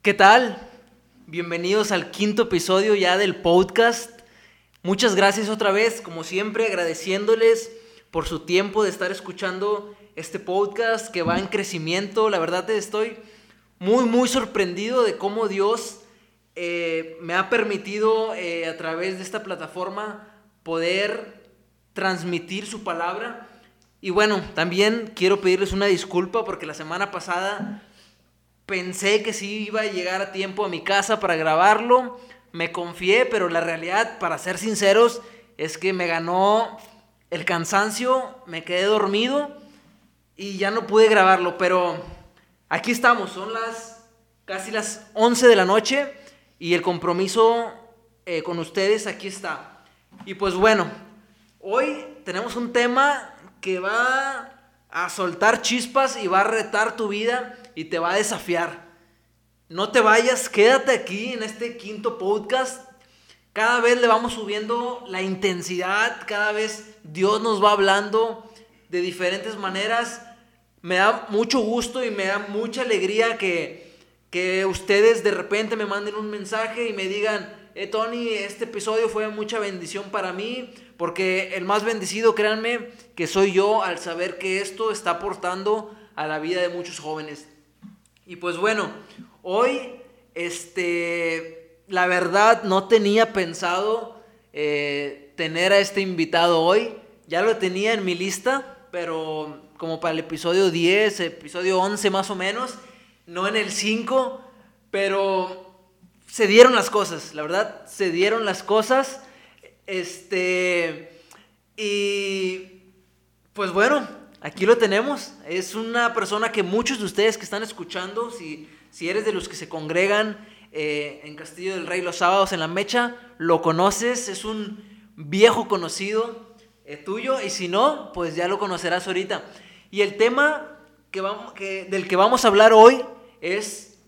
¿Qué tal? Bienvenidos al quinto episodio ya del podcast. Muchas gracias otra vez, como siempre, agradeciéndoles por su tiempo de estar escuchando este podcast que va en crecimiento. La verdad estoy muy, muy sorprendido de cómo Dios eh, me ha permitido eh, a través de esta plataforma poder transmitir su palabra. Y bueno, también quiero pedirles una disculpa porque la semana pasada pensé que sí iba a llegar a tiempo a mi casa para grabarlo. Me confié, pero la realidad, para ser sinceros, es que me ganó el cansancio, me quedé dormido y ya no pude grabarlo. Pero aquí estamos, son las casi las 11 de la noche y el compromiso eh, con ustedes aquí está. Y pues bueno, hoy tenemos un tema que va a soltar chispas y va a retar tu vida y te va a desafiar. No te vayas, quédate aquí en este quinto podcast. Cada vez le vamos subiendo la intensidad, cada vez Dios nos va hablando de diferentes maneras. Me da mucho gusto y me da mucha alegría que, que ustedes de repente me manden un mensaje y me digan, eh, Tony, este episodio fue mucha bendición para mí, porque el más bendecido, créanme, que soy yo al saber que esto está aportando a la vida de muchos jóvenes. Y pues bueno, hoy, este, la verdad no tenía pensado eh, tener a este invitado hoy. Ya lo tenía en mi lista, pero como para el episodio 10, episodio 11 más o menos, no en el 5, pero se dieron las cosas, la verdad, se dieron las cosas. Este, y pues bueno, aquí lo tenemos. Es una persona que muchos de ustedes que están escuchando, si, si eres de los que se congregan eh, en Castillo del Rey los sábados en la mecha, lo conoces, es un viejo conocido eh, tuyo y si no, pues ya lo conocerás ahorita. Y el tema que vamos, que, del que vamos a hablar hoy es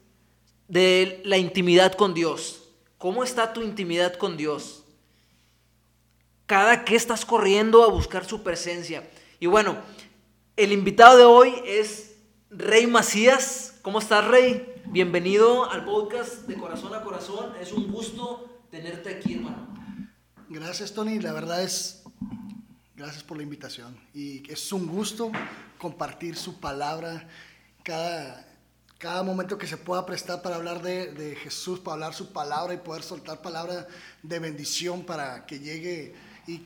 de la intimidad con Dios. ¿Cómo está tu intimidad con Dios? Cada que estás corriendo a buscar su presencia. Y bueno, el invitado de hoy es Rey Macías. ¿Cómo estás, Rey? Bienvenido al podcast de Corazón a Corazón. Es un gusto tenerte aquí, hermano. Gracias, Tony. La verdad es, gracias por la invitación. Y es un gusto compartir su palabra cada, cada momento que se pueda prestar para hablar de, de Jesús, para hablar su palabra y poder soltar palabra de bendición para que llegue y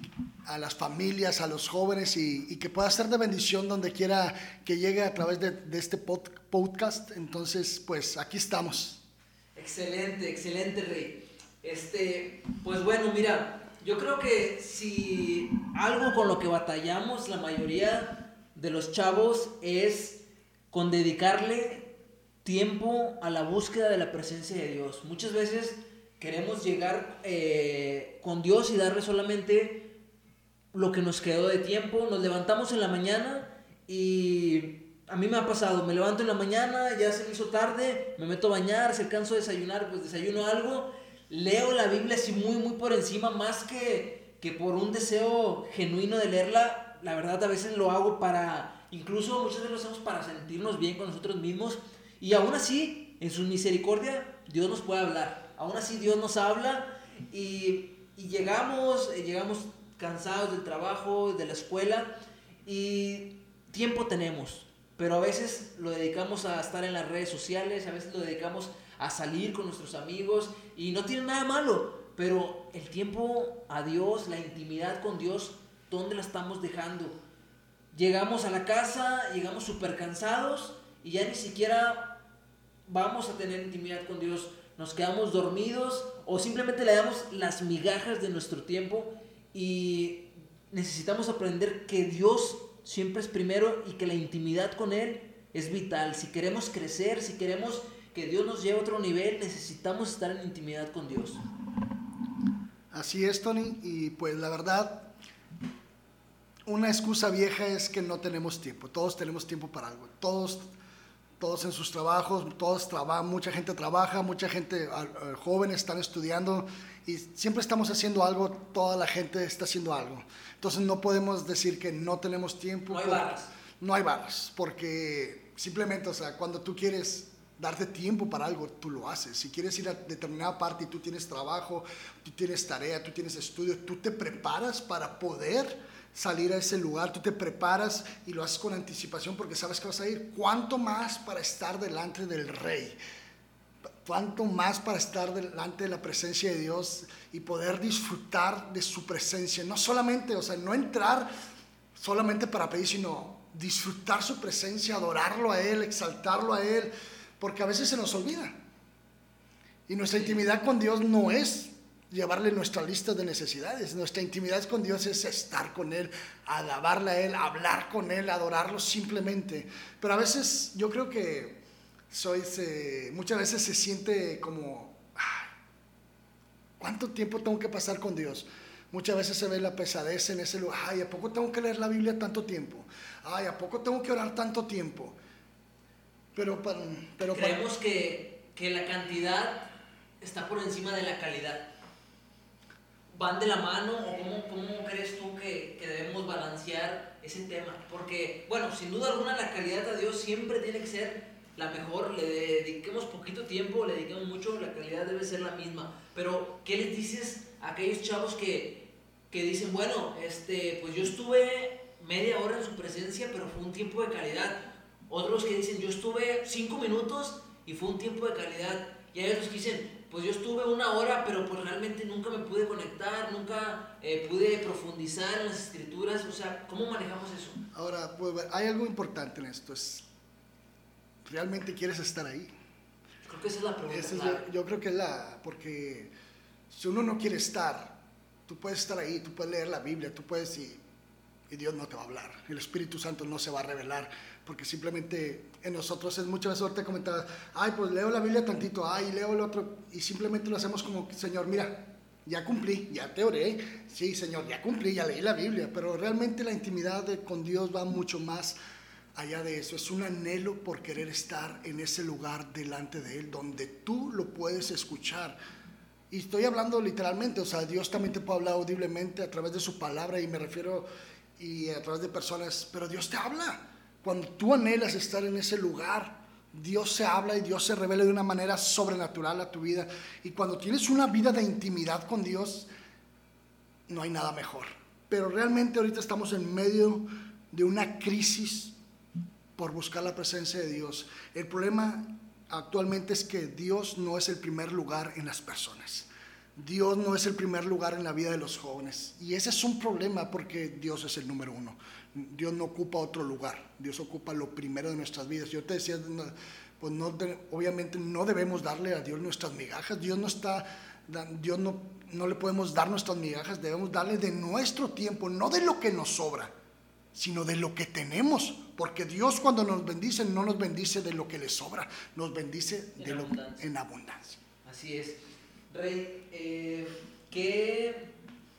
a las familias, a los jóvenes y, que pueda ser de bendición donde quiera que llegue a través de, este podcast. Entonces, pues aquí estamos. Excelente, excelente, Rey. Este, pues bueno, mira, yo creo que si algo con lo que batallamos la mayoría de los chavos es con dedicarle tiempo a la búsqueda de la presencia de Dios. Muchas veces queremos llegar eh, Dios y darle solamente lo que nos quedó de tiempo. Nos levantamos en la mañana y a mí me ha pasado, me levanto en la mañana, ya se me hizo tarde, me meto a bañar, se alcanzo a desayunar, pues desayuno algo, leo la Biblia así muy, muy por encima, más que, que por un deseo genuino de leerla, la verdad a veces lo hago para, incluso muchas veces lo hacemos para sentirnos bien con nosotros mismos. Y aún así, en su misericordia, Dios nos puede hablar. Aún así Dios nos habla y, llegamos, eh, llegamos cansados del trabajo, de la escuela y tiempo tenemos, pero a veces lo dedicamos a estar en las redes sociales, a veces lo dedicamos a salir con nuestros amigos y no tiene nada malo, pero el tiempo a Dios, la intimidad con Dios, ¿dónde la estamos dejando? Llegamos a la casa, llegamos súper cansados y ya ni siquiera vamos a tener intimidad con Dios nos quedamos dormidos o simplemente le damos las migajas de nuestro tiempo y necesitamos aprender que Dios siempre es primero y que la intimidad con Él es vital. Si queremos crecer, si queremos que Dios nos lleve a otro nivel, necesitamos estar en intimidad con Dios. Así es, Tony, y pues la verdad, una excusa vieja es que no tenemos tiempo. Todos tenemos tiempo para algo. Todos todos en sus trabajos, todos trabajan, mucha gente trabaja, mucha gente, jóvenes están estudiando y siempre estamos haciendo algo, toda la gente está haciendo algo. Entonces no podemos decir que no tenemos tiempo. No hay barras. No hay barras, porque simplemente, o sea, cuando tú quieres darte tiempo para algo, tú lo haces. Si quieres ir a determinada parte y tú tienes trabajo, tú tienes tarea, tú tienes estudio, tú te preparas para poder salir a ese lugar, tú te preparas y lo haces con anticipación porque sabes que vas a ir. ¿Cuánto más para estar delante del rey? ¿Cuánto más para estar delante de la presencia de Dios y poder disfrutar de su presencia? No solamente, o sea, no entrar solamente para pedir, sino disfrutar su presencia, adorarlo a Él, exaltarlo a Él, porque a veces se nos olvida. Y nuestra intimidad con Dios no es llevarle nuestra lista de necesidades. Nuestra intimidad con Dios es estar con Él, alabarle a Él, hablar con Él, adorarlo simplemente. Pero a veces yo creo que soy, muchas veces se siente como, ¿cuánto tiempo tengo que pasar con Dios? Muchas veces se ve la pesadez en ese lugar. Ay, ¿a poco tengo que leer la Biblia tanto tiempo? Ay, ¿a poco tengo que orar tanto tiempo? Pero, pero creemos que, que la cantidad está por encima de la calidad van de la mano o cómo, cómo crees tú que, que, debemos balancear ese tema? Porque, bueno, sin duda alguna la calidad a Dios siempre tiene que ser la mejor, le dediquemos poquito tiempo, le dediquemos mucho, la calidad debe ser la misma. Pero, ¿qué les dices a aquellos chavos que, que dicen, bueno, este, pues yo estuve media hora en su presencia, pero fue un tiempo de calidad? Otros que dicen, yo estuve cinco minutos y fue un tiempo de calidad. Y hay otros que dicen, pues yo estuve una hora, pero pues realmente nunca me pude conectar, nunca eh, pude profundizar en las escrituras, o sea, ¿cómo manejamos eso? Ahora, pues, hay algo importante en esto, es, ¿realmente quieres estar ahí? Creo que esa es la pregunta. yo creo que es la, porque si uno no quiere estar, tú puedes estar ahí, tú puedes leer la Biblia, tú puedes y, y Dios no te va a hablar, el Espíritu Santo no se va a revelar porque simplemente en nosotros es muchas veces ahorita comentaba, ay, pues leo la Biblia tantito, ay, leo el otro, y simplemente lo hacemos como, Señor, mira, ya cumplí, ya te oré, sí, Señor, ya cumplí, ya leí la Biblia, pero realmente la intimidad con Dios va mucho más allá de eso, es un anhelo por querer estar en ese lugar delante de Él, donde tú lo puedes escuchar. Y estoy hablando literalmente, o sea, Dios también te puede hablar audiblemente a través de su palabra y me refiero y a través de personas, pero Dios te habla. Cuando tú anhelas estar en ese lugar, Dios se habla y Dios se revela de una manera sobrenatural a tu vida. Y cuando tienes una vida de intimidad con Dios, no hay nada mejor. Pero realmente ahorita estamos en medio de una crisis por buscar la presencia de Dios. El problema actualmente es que Dios no es el primer lugar en las personas. Dios no es el primer lugar en la vida de los jóvenes. Y ese es un problema porque Dios es el número uno. Dios no ocupa otro lugar, Dios ocupa lo primero de nuestras vidas. Yo te decía, pues no, obviamente no debemos darle a Dios nuestras migajas, Dios no está, Dios no, no le podemos dar nuestras migajas, debemos darle de nuestro tiempo, no de lo que nos sobra, sino de lo que tenemos, porque Dios cuando nos bendice no nos bendice de lo que le sobra, nos bendice en, de abundancia. en abundancia. Así es. Rey, eh, ¿qué,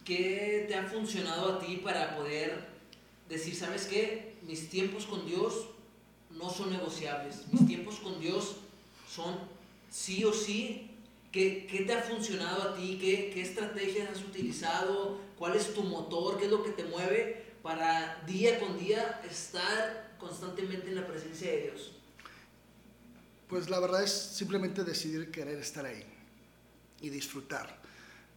¿qué te ha funcionado a ti para poder decir, ¿sabes qué? Mis tiempos con Dios no son negociables. Mis tiempos con Dios son sí o sí. ¿Qué, qué te ha funcionado a ti? ¿Qué, ¿Qué estrategias has utilizado? ¿Cuál es tu motor? ¿Qué es lo que te mueve para día con día estar constantemente en la presencia de Dios? Pues la verdad es simplemente decidir querer estar ahí y disfrutar.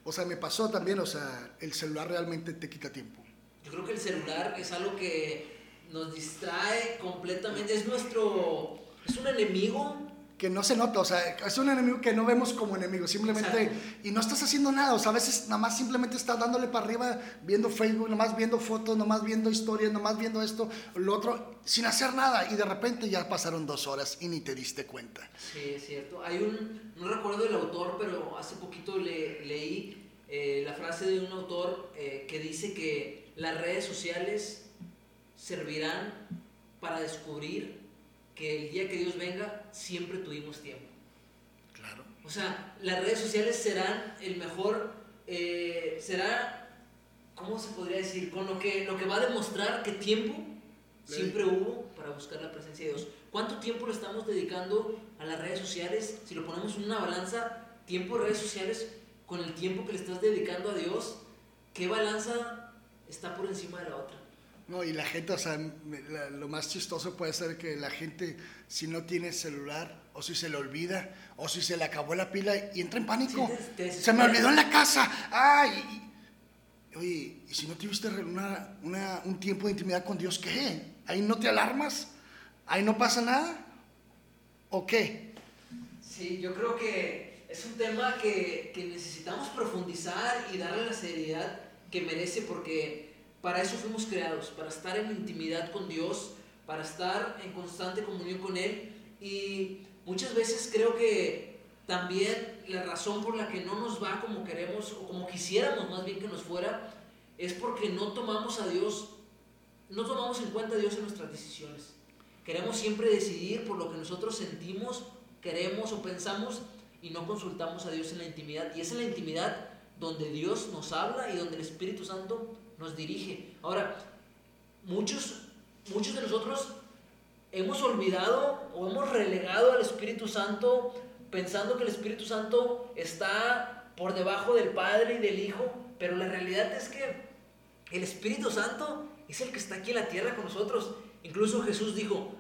O sea, me pasó también, o sea, el celular realmente te quita tiempo. Yo creo que el celular es algo que nos distrae completamente, es nuestro, es un enemigo. Que no se nota, o sea, es un enemigo que no vemos como enemigo, simplemente, y no estás haciendo nada, o sea, a veces nada más simplemente estás dándole para arriba, viendo Facebook, nada más viendo fotos, nada más viendo historias, nada más viendo esto, lo otro, sin hacer nada, y de repente ya pasaron dos horas y ni te diste cuenta. Sí, es cierto. Hay un, no recuerdo el autor, pero hace poquito le, leí eh, la frase de un autor eh, que dice que las redes sociales servirán para descubrir que el día que Dios venga siempre tuvimos tiempo. Claro. O sea, las redes sociales serán el mejor, eh, será, ¿cómo se podría decir? Con lo que, lo que va a demostrar que tiempo siempre hubo para buscar la presencia de Dios. ¿Cuánto tiempo le estamos dedicando a las redes sociales? Si lo ponemos en una balanza, tiempo de redes sociales con el tiempo que le estás dedicando a Dios, ¿qué balanza está por encima de la otra. No, y la gente, o sea, lo más chistoso puede ser que la gente, si no tiene celular, o si se le olvida, o si se le acabó la pila y entra en pánico. Sí, se me olvidó en la casa. Ay, oye, ¿y si no tuviste una- una- un tiempo de intimidad con Dios, qué? ¿Ahí no te alarmas? ¿Ahí no pasa nada? ¿O qué? Sí, yo creo que es un tema que, que necesitamos profundizar y darle la seriedad que merece porque para eso fuimos creados, para estar en intimidad con Dios, para estar en constante comunión con Él y muchas veces creo que también la razón por la que no nos va como queremos o como quisiéramos más bien que nos fuera es porque no tomamos a Dios, no tomamos en cuenta a Dios en nuestras decisiones. Queremos siempre decidir por lo que nosotros sentimos, queremos o pensamos y no consultamos a Dios en la intimidad. Y es en la intimidad donde Dios nos habla y donde el Espíritu Santo nos dirige. Ahora, muchos, muchos de nosotros hemos olvidado o hemos relegado al Espíritu Santo pensando que el Espíritu Santo está por debajo del Padre y del Hijo, pero la realidad es que el Espíritu Santo es el que está aquí en la tierra con nosotros. Incluso Jesús dijo,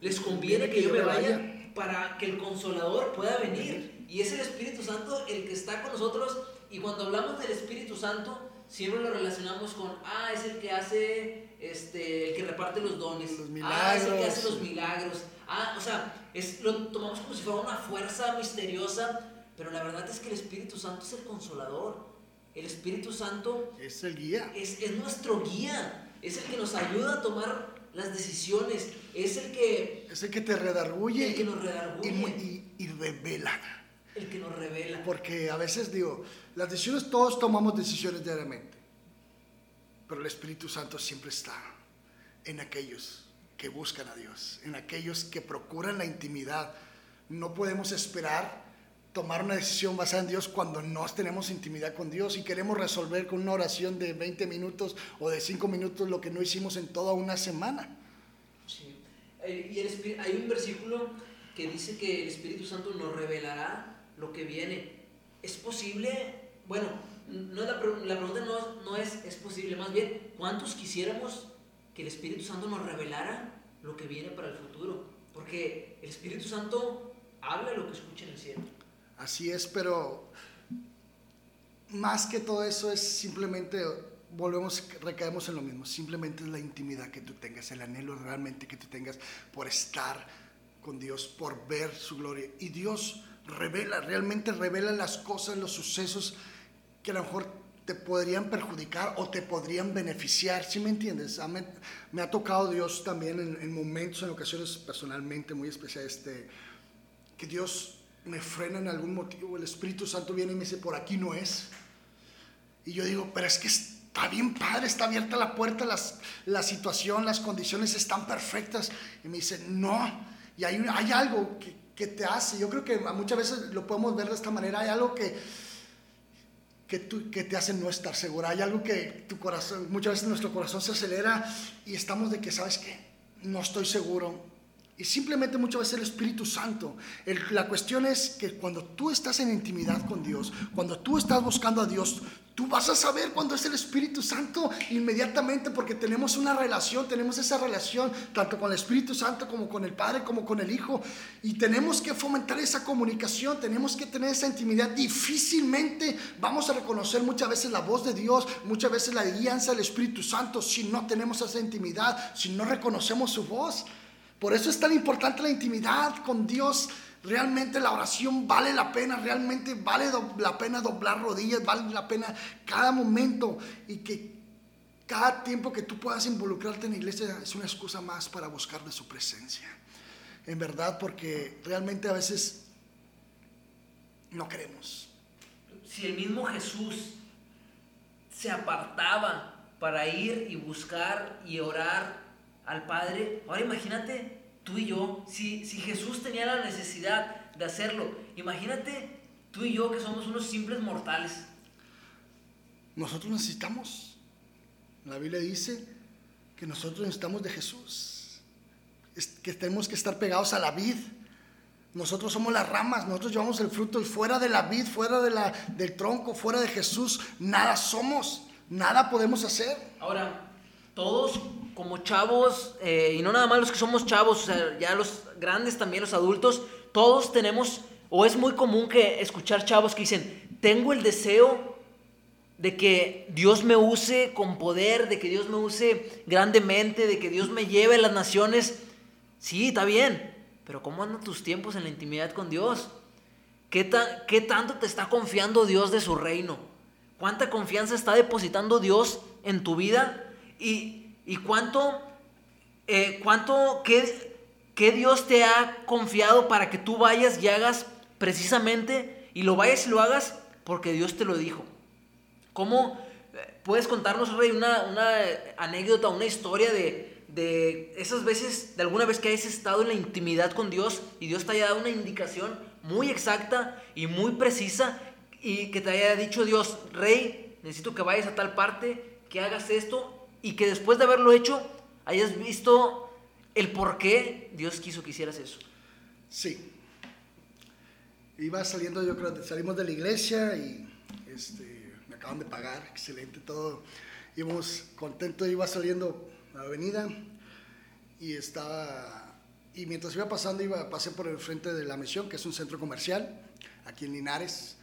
les conviene que yo me vaya para que el consolador pueda venir. Y es el Espíritu Santo el que está con nosotros. Y cuando hablamos del Espíritu Santo, siempre lo relacionamos con, ah, es el que hace, este, el que reparte los dones. Los Ah, es el que milagros. hace los milagros. Ah, o sea, es, lo tomamos como si fuera una fuerza misteriosa. Pero la verdad es que el Espíritu Santo es el consolador. El Espíritu Santo Es el guía. es, es nuestro guía, es el que nos ayuda a tomar las decisiones, es el que, Es el que te redarguye el que nos y, redarguye, y- y revela. El que nos revela. Porque a veces digo, las decisiones, todos tomamos decisiones diariamente. Pero el Espíritu Santo siempre está en aquellos que buscan a Dios, en aquellos que procuran la intimidad. No podemos esperar tomar una decisión basada en Dios cuando no tenemos intimidad con Dios y queremos resolver con una oración de 20 minutos o de 5 minutos lo que no hicimos en toda una semana. Sí. Eh, Y el hay un versículo que dice que el Espíritu Santo nos revelará lo que viene. ¿Es posible? Bueno, no la, la pregunta no, no es es posible, más bien, ¿cuántos quisiéramos que el Espíritu Santo nos revelara lo que viene para el futuro? Porque el Espíritu Santo habla lo que escucha en el cielo. Así es, pero más que todo eso es simplemente, volvemos, recaemos en lo mismo, simplemente es la intimidad que tú tengas, el anhelo realmente que tú tengas por estar con Dios, por ver su gloria. Y Dios revela, realmente revela las cosas, los sucesos que a lo mejor te podrían perjudicar o te podrían beneficiar, ¿sí me entiendes? Mí- me ha tocado Dios también en, en momentos, en ocasiones personalmente muy especiales, este, que Dios me frena en algún motivo, el Espíritu Santo viene y me dice, por aquí no es. Y yo digo, pero es que está bien padre, está abierta la puerta, las, la situación, las condiciones están perfectas. Y me dice, no, y hay, hay algo que, que te hace, yo creo que muchas veces lo podemos ver de esta manera, hay algo que, que, te hace no estar segura, hay algo que tu corazón, muchas veces nuestro corazón se acelera y estamos de que, ¿sabes qué? No estoy seguro. Y simplemente muchas veces el Espíritu Santo. La cuestión es que cuando tú estás en intimidad con Dios, cuando tú estás buscando a Dios, tú vas a saber cuando es el Espíritu Santo inmediatamente porque tenemos una relación, tenemos esa relación tanto con el Espíritu Santo como con el Padre, como con el Hijo. Y tenemos que fomentar esa comunicación, tenemos que tener esa intimidad. Difícilmente vamos a reconocer muchas veces la voz de Dios, muchas veces la guianza del Espíritu Santo si no tenemos esa intimidad, si no reconocemos su voz. Por eso es tan importante la intimidad con Dios. Realmente la oración vale la pena, realmente vale la pena doblar rodillas, vale la pena cada momento y que cada tiempo que tú puedas involucrarte en la iglesia es una excusa más para buscar de su presencia. En verdad, porque realmente a veces no queremos. Si el mismo Jesús se apartaba para ir y buscar y orar al Padre, ahora imagínate tú y yo, si, si Jesús tenía la necesidad de hacerlo, imagínate tú y yo que somos unos simples mortales. Nosotros necesitamos. La Biblia dice que nosotros necesitamos de Jesús. Es que tenemos que estar pegados a la vid. Nosotros somos las ramas, nosotros llevamos el fruto y fuera de la vid, fuera de la, del tronco, fuera de Jesús, nada somos, nada podemos hacer. Ahora, todos como chavos, eh, y no nada más los que somos chavos, o sea, ya los grandes también, los adultos, todos tenemos, o es muy común que escuchar chavos que dicen, tengo el deseo de que Dios me use con poder, de que Dios me use grandemente, de que Dios me lleve a las naciones. Sí, está bien, pero ¿cómo andan tus tiempos en la intimidad con Dios? ¿Qué, ¿Qué tanto te está confiando Dios de su reino? ¿Cuánta confianza está depositando Dios en tu vida? ¿Y, y cuánto, eh, cuánto, qué, qué Dios te ha confiado para que tú vayas y hagas precisamente, y lo vayas y lo hagas porque Dios te lo dijo? ¿Cómo eh, puedes contarnos, Rey, una, una anécdota, una historia de, de esas veces, de alguna vez que hayas estado en la intimidad con Dios y Dios te haya dado una indicación muy exacta y muy precisa y que te haya dicho Dios, Rey, necesito que vayas a tal parte, que hagas esto y que después de haberlo hecho hayas visto el por qué Dios quiso que hicieras eso? Sí. Iba saliendo, yo creo, salimos de la iglesia y este, acaban de pagar, excelente todo. Íbamos contentos, iba saliendo a la avenida y estaba, y mientras iba pasando, iba, pasé por el frente de la misión, que es un centro comercial, aquí en Linares,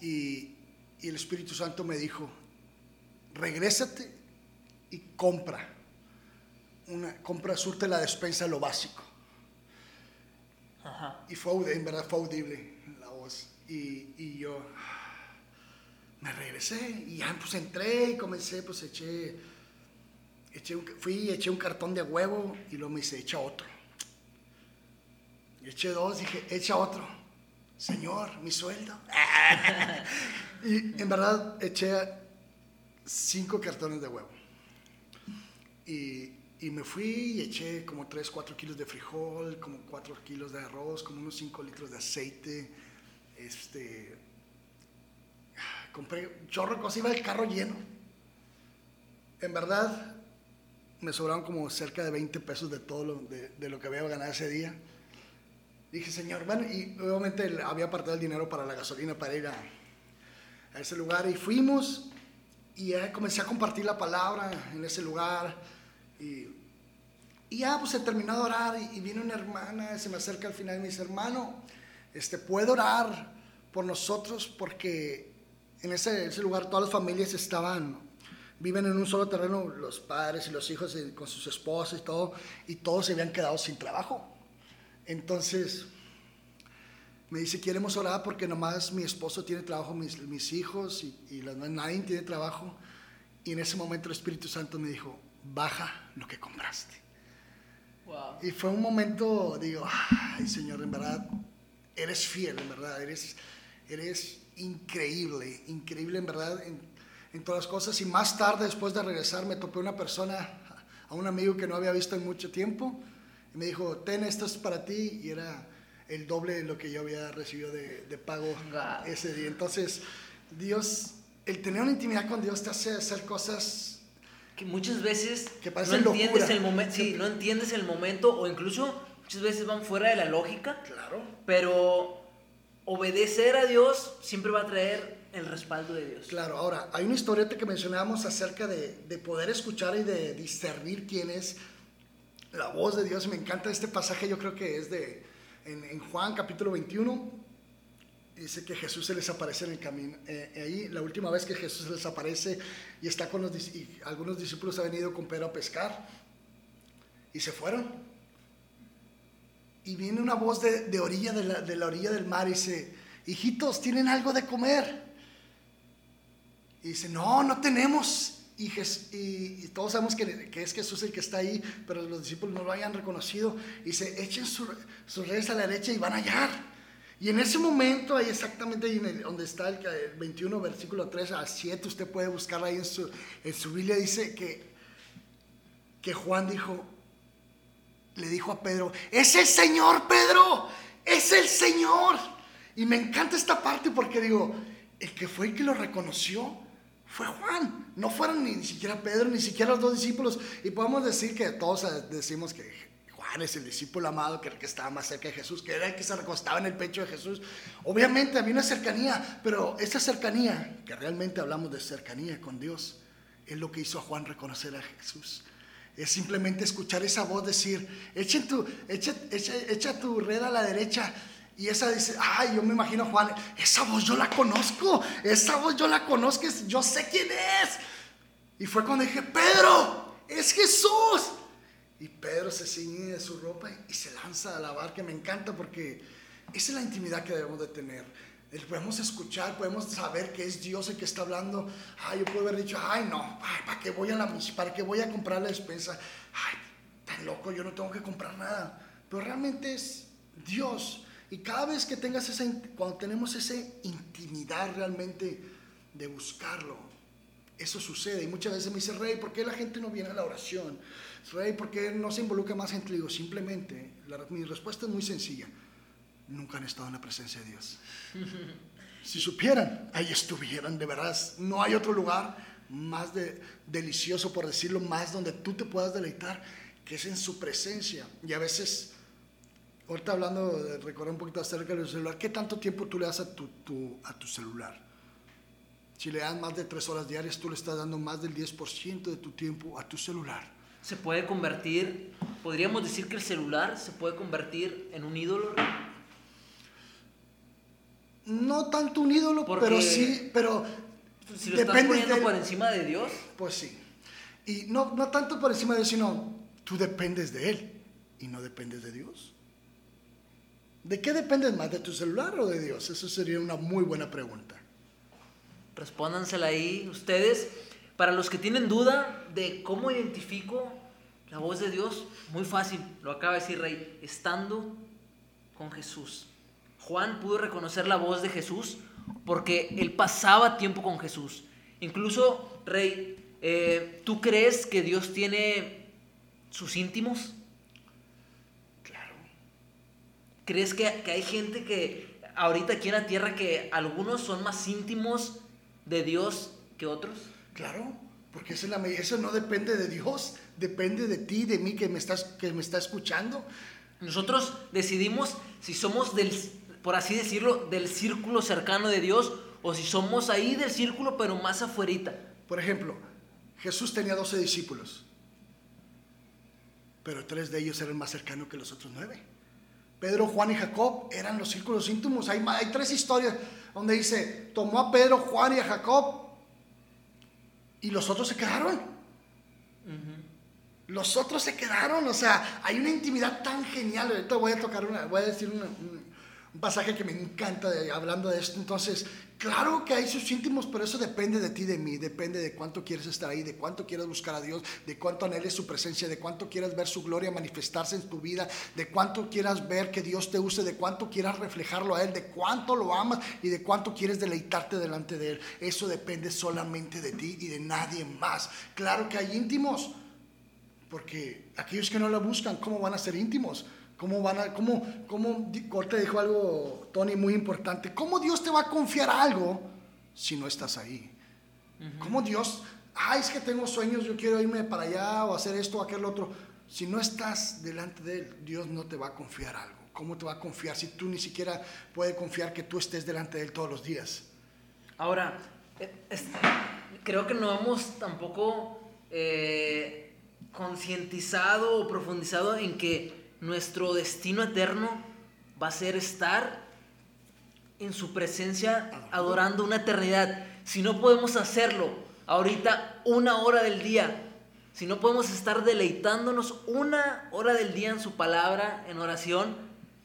y, y el Espíritu Santo me dijo, regrésate y compra, una, compra, surte la despensa, lo básico. Y fue, en verdad fue audible la voz. Y, y yo, me regresé y ya pues entré y comencé, pues eché, eché fui y eché un cartón de huevo y luego me dice, echa otro. Y eché dos, dije, echa otro. Señor, mi sueldo. y en verdad eché cinco cartones de huevo. Y, y, me fui y eché como 3, 4 kilos de frijol, como 4 kilos de arroz, como unos 5 litros de aceite, este, compré un chorro de iba el carro lleno. En verdad, me sobraron como cerca de 20 pesos de todo lo, de, lo que había ganado ese día. Dije, Señor, bueno, y obviamente había apartado el dinero para la gasolina para ir a, ese lugar. Y fuimos y comencé a compartir la palabra en ese lugar. Y, y ya, pues se terminó de orar y, vino una hermana, se me acerca al final y me dice, hermano, este, ¿puedo orar por nosotros? Porque en ese, lugar todas las familias estaban, viven en un solo terreno, los padres y los hijos con sus esposas y todo, y todos se habían quedado sin trabajo. Entonces, me dice, queremos orar porque nomás mi esposo tiene trabajo, mis, mis hijos y, y nadie tiene trabajo. Y en ese momento el Espíritu Santo me dijo, baja lo que compraste. Y fue un momento, digo, ay Señor, en verdad, eres fiel, en verdad, eres, eres increíble, increíble en verdad en, en, todas las cosas. Y más tarde, después de regresar, me topé una persona, a un amigo que no había visto en mucho tiempo, y me dijo, ten, esto es para ti, y era el doble de lo que yo había recibido de, de pago ese día. Entonces, Dios, el tener una intimidad con Dios te hace hacer cosas que muchas veces que no entiendes el momento, sí, no entiendes el momento o incluso muchas veces van fuera de la lógica. Claro. Pero obedecer a Dios siempre va a traer el respaldo de Dios. Claro, ahora, hay una historieta que mencionábamos acerca de, de poder escuchar y de discernir quién es la voz de Dios. Me encanta este pasaje, yo creo que es de en, en Juan capítulo 21. Dice que Jesús se les aparece en el camino. Eh, ahí, la última vez que Jesús se les aparece y está con los y algunos discípulos han venido con Pedro a pescar y se fueron y viene una voz de, orilla de la, de la, orilla del mar y dice, hijitos, ¿tienen algo de comer? Y dice, no, no tenemos. Y, y, todos sabemos que, que, es Jesús el que está ahí, pero los discípulos no lo hayan reconocido. Y dice, echen sus redes a la derecha y van a hallar. Y en ese momento, ahí exactamente ahí donde está el, 21, versículo 3 a 7, usted puede buscar ahí en su, en su Biblia, dice que, que Juan dijo, le dijo a Pedro, es el Señor, Pedro, es el Señor. Y me encanta esta parte porque digo, el que fue el que lo reconoció fue Juan. No fueron ni, siquiera Pedro, ni siquiera los dos discípulos. Y podemos decir que todos decimos que Juan es el discípulo amado, que que estaba más cerca de Jesús, que era el que se recostaba en el pecho de Jesús. Obviamente había una cercanía, pero esa cercanía, que realmente hablamos de cercanía con Dios, es lo que hizo a Juan reconocer a Jesús. Es simplemente escuchar esa voz decir, echa tu, echa, echa, tu red a la derecha Y esa dice, ay, yo me imagino Juan, esa voz yo la conozco, esa voz yo la conozco, yo sé quién es. Y fue cuando dije, Pedro, es Jesús. Y Pedro se ciñe de su ropa y se lanza a la barca. Me encanta porque esa es la intimidad que debemos de tener. Podemos escuchar, podemos saber que es Dios el que está hablando. Ay, yo puedo haber dicho, ay, no, ¿para qué voy a la para qué voy a comprar la despensa? Ay, tan loco, yo no tengo que comprar nada. Pero realmente es Dios. Y cada vez que tengas esa, cuando tenemos esa intimidad realmente de buscarlo, eso sucede. Y muchas veces me dice, Rey, ¿por qué la gente no viene a la oración? Rey, ¿por qué no se involucra más gente? Le digo, simplemente, mi respuesta es muy sencilla. Nunca han estado en la presencia de Dios. si supieran, ahí estuvieran, de verdad. No hay otro lugar más de, delicioso, por decirlo, más donde tú te puedas deleitar, que es en su presencia. Y a veces, ahorita hablando, de recordar un poquito acerca del celular, ¿qué tanto tiempo tú le das a tu, a tu celular? Si le das más de tres horas diarias, tú le estás dando más del 10% de tu tiempo a tu celular se puede convertir, podríamos decir que el celular se puede convertir en un ídolo. No tanto un ídolo, pero sí, pero si lo estás poniendo por encima de Dios. Pues sí. Y no, no tanto por encima de Dios, sino tú dependes de Él y no dependes de Dios. ¿De qué dependes más? ¿De tu celular o de Dios? Eso sería una muy buena pregunta. Respóndansela ahí ustedes. Para los que tienen duda de cómo identifico la voz de Dios, muy fácil, lo acaba de decir Rey, estando con Jesús. Juan pudo reconocer la voz de Jesús porque él pasaba tiempo con Jesús. Incluso, Rey, eh, ¿tú crees que Dios tiene sus íntimos? Claro. ¿Crees que, que hay gente que ahorita aquí en la tierra que algunos son más íntimos de Dios que otros? Claro, porque eso, eso no depende de Dios, depende de ti, de mí que me estás, que me está escuchando. Nosotros decidimos si somos del, por así decirlo, del círculo cercano de Dios o si somos ahí del círculo pero más afuerita. Por ejemplo, Jesús tenía 12 discípulos, pero tres de ellos eran más cercanos que los otros nueve. Pedro, Juan y Jacob eran los círculos íntimos. Hay, hay tres historias donde dice, tomó a Pedro, Juan y a Jacob y los otros se quedaron. Los otros se quedaron, o sea, hay una intimidad tan genial. Ahorita voy a tocar una, voy a decir un, pasaje que me encanta hablando de esto. Entonces, Claro que hay sus íntimos, pero eso depende de ti, de mí, depende de cuánto quieres estar ahí, de cuánto quieres buscar a Dios, de cuánto anheles su presencia, de cuánto quieras ver su gloria manifestarse en tu vida, de cuánto quieras ver que Dios te use, de cuánto quieras reflejarlo a Él, de cuánto lo amas y de cuánto quieres deleitarte delante de Él. Eso depende solamente de ti y de nadie más. Claro que hay íntimos, porque aquellos que no la buscan, ¿cómo van a ser íntimos? ¿Cómo van a, cómo, cómo, Corte dijo algo, Tony, muy importante. ¿Cómo Dios te va a confiar algo si no estás ahí? ¿Cómo Dios, ay, es que tengo sueños, yo quiero irme para allá o hacer esto o aquel otro? Si no estás delante de Él, Dios no te va a confiar algo. ¿Cómo te va a confiar si tú ni siquiera puedes confiar que tú estés delante de Él todos los días? Ahora, eh, creo que no hemos tampoco eh, concientizado o profundizado en que nuestro destino eterno va a ser estar en su presencia adorando una eternidad. Si no podemos hacerlo ahorita una hora del día, si no podemos estar deleitándonos una hora del día en su palabra, en oración,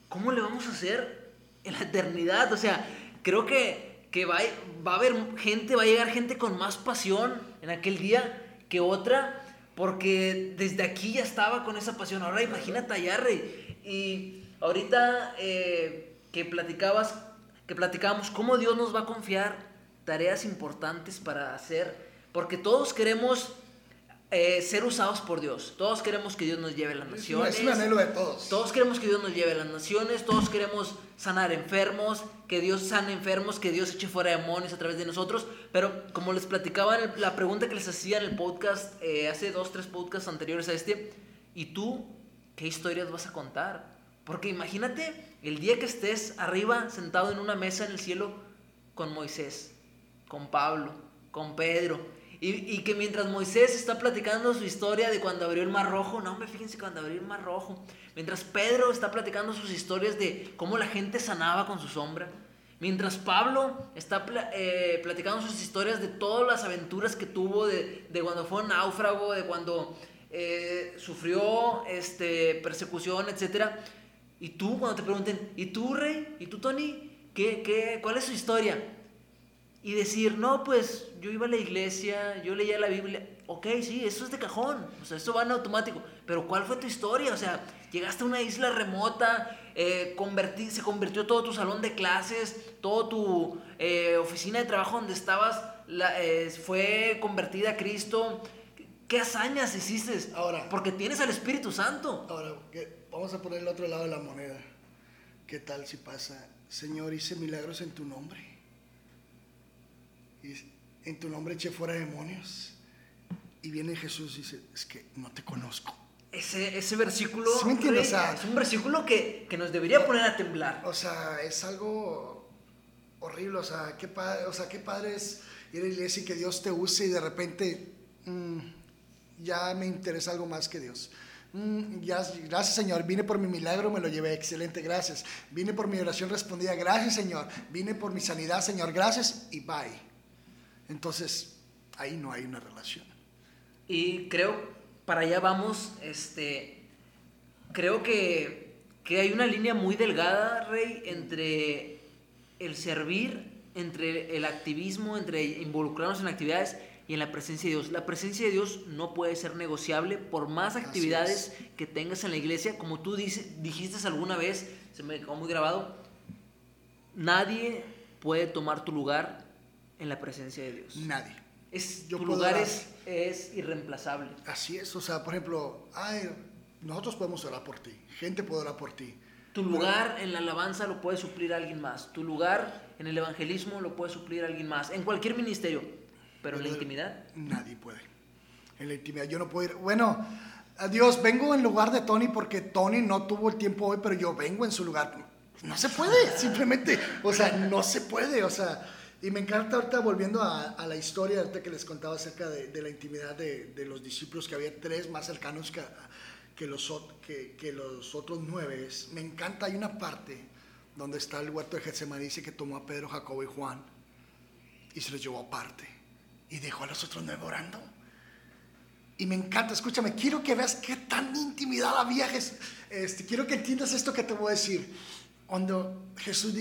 ¿cómo le vamos a hacer en la eternidad? O sea, creo que, que va, va a haber gente, va a llegar gente con más pasión en aquel día que otra porque desde aquí ya estaba con esa pasión. Ahora imagínate allá, Rey. Y ahorita eh, que platicabas, que platicábamos cómo Dios nos va a confiar tareas importantes para hacer. Porque todos queremos eh, ser usados por Dios. Todos queremos que Dios nos lleve a las naciones. Es un anhelo de todos. Todos queremos que Dios nos lleve a las naciones. Todos queremos sanar enfermos, que Dios sane enfermos, que Dios eche fuera demonios a través de nosotros. Pero como les platicaba, la pregunta que les hacía en el podcast, eh, hace dos, tres podcasts anteriores a este, ¿y tú qué historias vas a contar? Porque imagínate el día que estés arriba, sentado en una mesa en el cielo, con Moisés, con Pablo, con Pedro Y, que mientras Moisés está platicando su historia de cuando abrió el mar rojo, no, me fíjense cuando abrió el mar rojo, mientras Pedro está platicando sus historias de cómo la gente sanaba con su sombra, mientras Pablo está eh, platicando sus historias de todas las aventuras que tuvo, de, de cuando fue un náufrago, de cuando eh, sufrió este, persecución, etc. Y tú, cuando te pregunten, ¿y tú, Rey? ¿Y tú, Tony? ¿Qué, qué, ¿Cuál es su historia? Y decir, no, pues yo iba a la iglesia, yo leía la Biblia. Ok, sí, eso es de cajón, o sea, eso va en automático. Pero ¿cuál fue tu historia? O sea, llegaste a una isla remota, eh, se convirtió todo tu salón de clases, toda tu eh, oficina de trabajo donde estabas eh, fue convertida a Cristo. ¿Qué hazañas hiciste? Ahora, porque tienes al Espíritu Santo. Ahora, vamos a poner el otro lado de la moneda. ¿Qué tal si pasa, Señor, hice milagros en tu nombre? En tu nombre eché fuera demonios. Y viene Jesús y dice, es que no te conozco. Ese, ese versículo es un versículo que, que, nos debería poner a temblar. O sea, es algo horrible. O sea, qué padre, o sea, qué padre es ir a la iglesia y que Dios te use y de repente mm, ya me interesa algo más que Dios. Mm, gracias Señor, vine por mi milagro, me lo llevé, excelente, gracias. Vine por mi oración respondida, gracias Señor. Vine por mi sanidad, Señor, gracias y bye. Entonces, ahí no hay una relación. Y creo, para allá vamos, este, creo que, que hay una línea muy delgada, Rey, entre el servir, entre el activismo, entre involucrarnos en actividades y en la presencia de Dios. La presencia de Dios no puede ser negociable por más actividades que tengas en la iglesia. Como tú dijiste alguna vez, se me quedó muy grabado, nadie puede tomar tu lugar en la presencia de Dios. Nadie. Es, tu lugar es, es, irreemplazable. Así es, o sea, por ejemplo, ay, nosotros podemos orar por ti, gente puede orar por ti. Tu lugar en la alabanza lo puede suplir alguien más, tu lugar en el evangelismo lo puede suplir alguien más, en cualquier ministerio, pero en la intimidad. Nadie puede. En la intimidad yo no puedo ir, bueno, adiós, vengo en lugar de Tony porque Tony no tuvo el tiempo hoy, pero yo vengo en su lugar. No se puede, simplemente, o sea, no se puede, o sea, y me encanta ahorita volviendo a, la historia ahorita que les contaba acerca de, la intimidad de, los discípulos, que había tres más cercanos que, que, los, que, que los otros nueve. Me encanta, hay una parte donde está el huerto de Getsemaní, dice que tomó a Pedro, Jacobo y Juan y se los llevó aparte y dejó a los otros nueve orando. Y me encanta, escúchame, quiero que veas qué tan intimidad había. Este, quiero que entiendas esto que te voy a decir. Cuando Jesús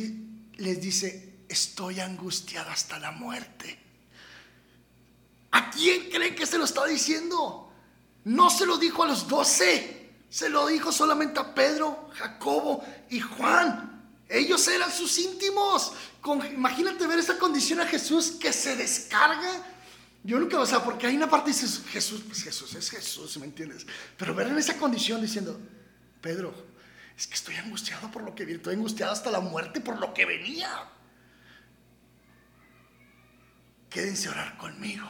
les dice, estoy angustiado hasta la muerte. ¿A quién creen que se lo está diciendo? No se lo dijo a los doce, se lo dijo solamente a Pedro, Jacobo y Juan. Ellos eran sus íntimos. imagínate ver esa condición a Jesús que se descarga. Yo nunca, o sea, porque hay una parte que dice Jesús, pues Jesús es Jesús, ¿me entiendes? Pero ver en esa condición diciendo, Pedro, es que estoy angustiado por lo que viene, estoy angustiado hasta la muerte por lo que venía quédense a orar conmigo.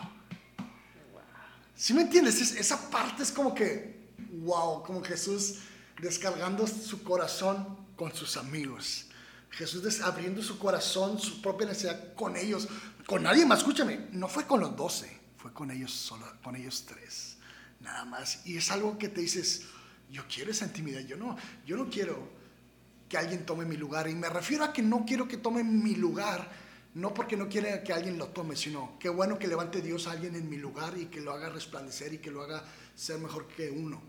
¿Sí me entiendes? esa parte es como que, wow, como Jesús descargando su corazón con sus amigos. Jesús abriendo su corazón, su propia necesidad con ellos, con nadie más. Escúchame, no fue con los doce, fue con ellos solo, con ellos tres, nada más. Y es algo que te dices, yo quiero esa intimidad, yo no, yo no quiero que alguien tome mi lugar. Y me refiero a que no quiero que tome mi lugar no porque no quiera que alguien lo tome, sino qué bueno que levante Dios a alguien en mi lugar y que lo haga resplandecer y que lo haga ser mejor que uno.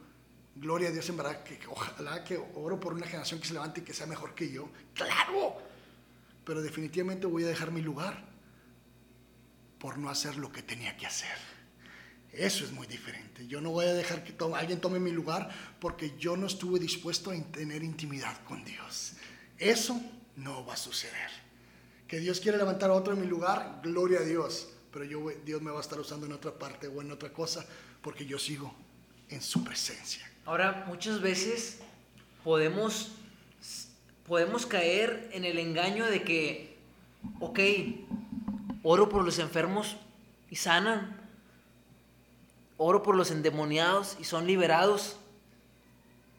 Gloria a Dios en verdad, que ojalá que oro por una generación que se levante y que sea mejor que yo. Claro, pero definitivamente voy a dejar mi lugar por no hacer lo que tenía que hacer. Eso es muy diferente. Yo no voy a dejar que alguien tome mi lugar porque yo no estuve dispuesto a tener intimidad con Dios. Eso no va a suceder. Que Dios quiere levantar a otro en mi lugar, gloria a Dios. Pero yo, Dios me va a estar usando en otra parte o en otra cosa porque yo sigo en su presencia. Ahora, muchas veces podemos, podemos caer en el engaño de que, ok, oro por los enfermos y sanan. Oro por los endemoniados y son liberados.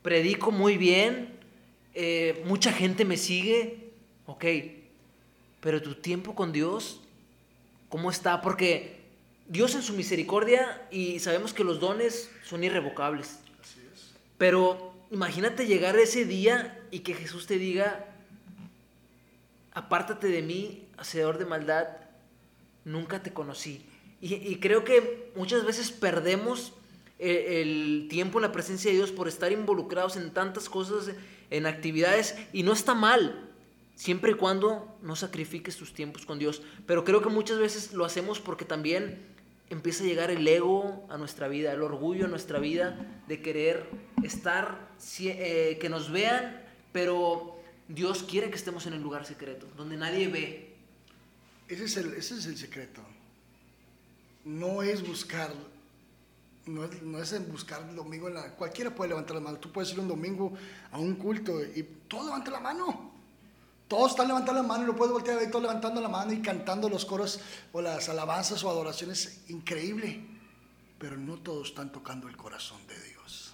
Predico muy bien. Eh, mucha gente me sigue. Ok, pero tu tiempo con Dios, ¿cómo está? Porque Dios en su misericordia y sabemos que los dones son irrevocables. Pero imagínate llegar ese día y que Jesús te diga, apártate de mí, hacedor de maldad, nunca te conocí. Y, creo que muchas veces perdemos el, tiempo en la presencia de Dios por estar involucrados en tantas cosas, en actividades, y no está mal, siempre y cuando no sacrifiques tus tiempos con Dios. Pero creo que muchas veces lo hacemos porque también empieza a llegar el ego a nuestra vida, el orgullo a nuestra vida de querer estar, eh, que nos vean, pero Dios quiere que estemos en el lugar secreto, donde nadie ve. Ese es el, ese es el secreto. No es buscar, no es, buscar el domingo, en la, cualquiera puede levantar la mano. Tú puedes ir un domingo a un culto y todo levanta la mano. Todos están levantando la mano y lo puedes voltear a ver, todos levantando la mano y cantando los coros o las alabanzas o adoraciones. Increíble. Pero no todos están tocando el corazón de Dios.